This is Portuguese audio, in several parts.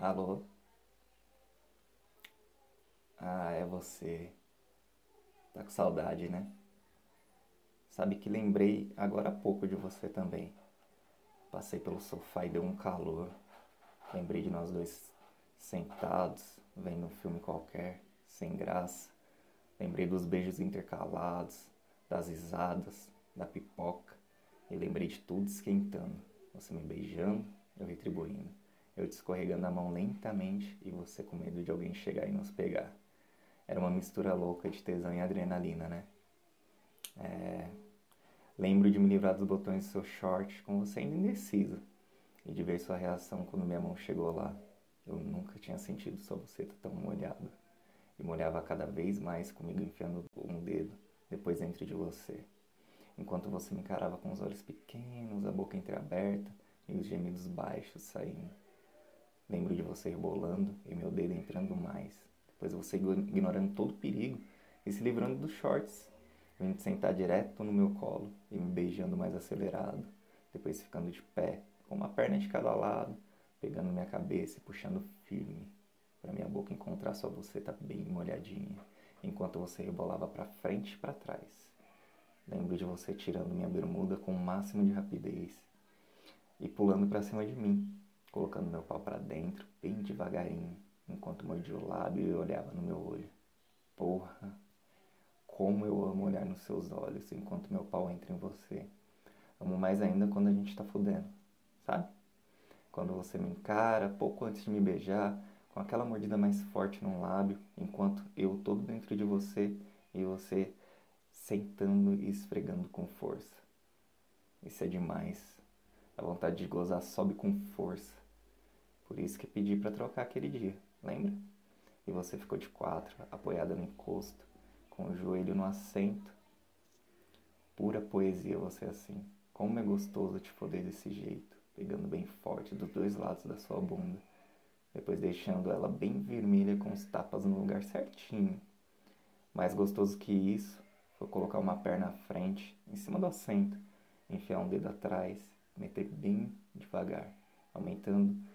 Alô? Ah, é você. Tá com saudade, né? Sabe que lembrei agora há pouco de você também. Passei pelo sofá e deu um calor. Lembrei de nós dois sentados, vendo um filme qualquer, sem graça. Lembrei dos beijos intercalados, das risadas, da pipoca. E lembrei de tudo esquentando. Você me beijando, eu retribuindo. Eu te escorregando a mão lentamente e você com medo de alguém chegar e nos pegar. Era uma mistura louca de tesão e adrenalina, né? É... Lembro de me livrar dos botões do seu short com você ainda indeciso e de ver sua reação quando minha mão chegou lá. Eu nunca tinha sentido sua buceta tão molhada. E molhava cada vez mais comigo enfiando um dedo depois dentro de você. Enquanto você me encarava com os olhos pequenos, a boca entreaberta e os gemidos baixos saindo. Lembro de você rebolando e meu dedo entrando mais. Pois você ignorando todo o perigo e se livrando dos shorts, vindo sentar direto no meu colo e me beijando mais acelerado, depois ficando de pé, com uma perna de cada lado, pegando minha cabeça e puxando firme, para minha boca encontrar sua buceta bem molhadinha, enquanto você rebolava para frente e para trás. Lembro de você tirando minha bermuda com o máximo de rapidez e pulando para cima de mim, colocando meu pau para dentro bem devagarinho enquanto mordia o lábio e olhava no meu olho. Porra, como eu amo olhar nos seus olhos enquanto meu pau entra em você. Amo mais ainda quando a gente tá fudendo, sabe? Quando você me encara pouco antes de me beijar, com aquela mordida mais forte no lábio, enquanto eu todo dentro de você e você sentando e esfregando com força. Isso é demais. A vontade de gozar sobe com força. Por isso que pedi para trocar aquele dia lembra? E você ficou de quatro, apoiada no encosto, com o joelho no assento. Pura poesia você assim. Como é gostoso te foder desse jeito, pegando bem forte dos dois lados da sua bunda, depois deixando ela bem vermelha com os tapas no lugar certinho. Mais gostoso que isso foi colocar uma perna à frente, em cima do assento, enfiar um dedo atrás, meter bem devagar, aumentando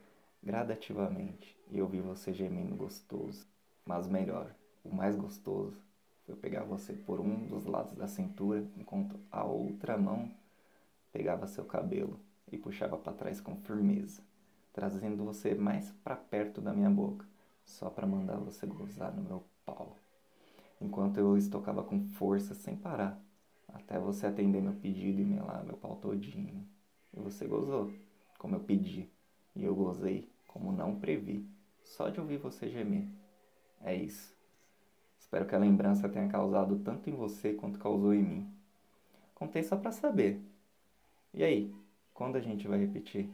gradativamente e eu vi você gemendo gostoso. Mas melhor, o mais gostoso foi pegar você por um dos lados da cintura enquanto a outra mão pegava seu cabelo e puxava para trás com firmeza, trazendo você mais para perto da minha boca, só para mandar você gozar no meu pau. Enquanto eu estocava com força sem parar, até você atender meu pedido e melar meu pau todinho. E você gozou, como eu pedi, e eu gozei como não previ, só de ouvir você gemer. É isso. Espero que a lembrança tenha causado tanto em você quanto causou em mim. Contei só para saber. E aí, quando a gente vai repetir?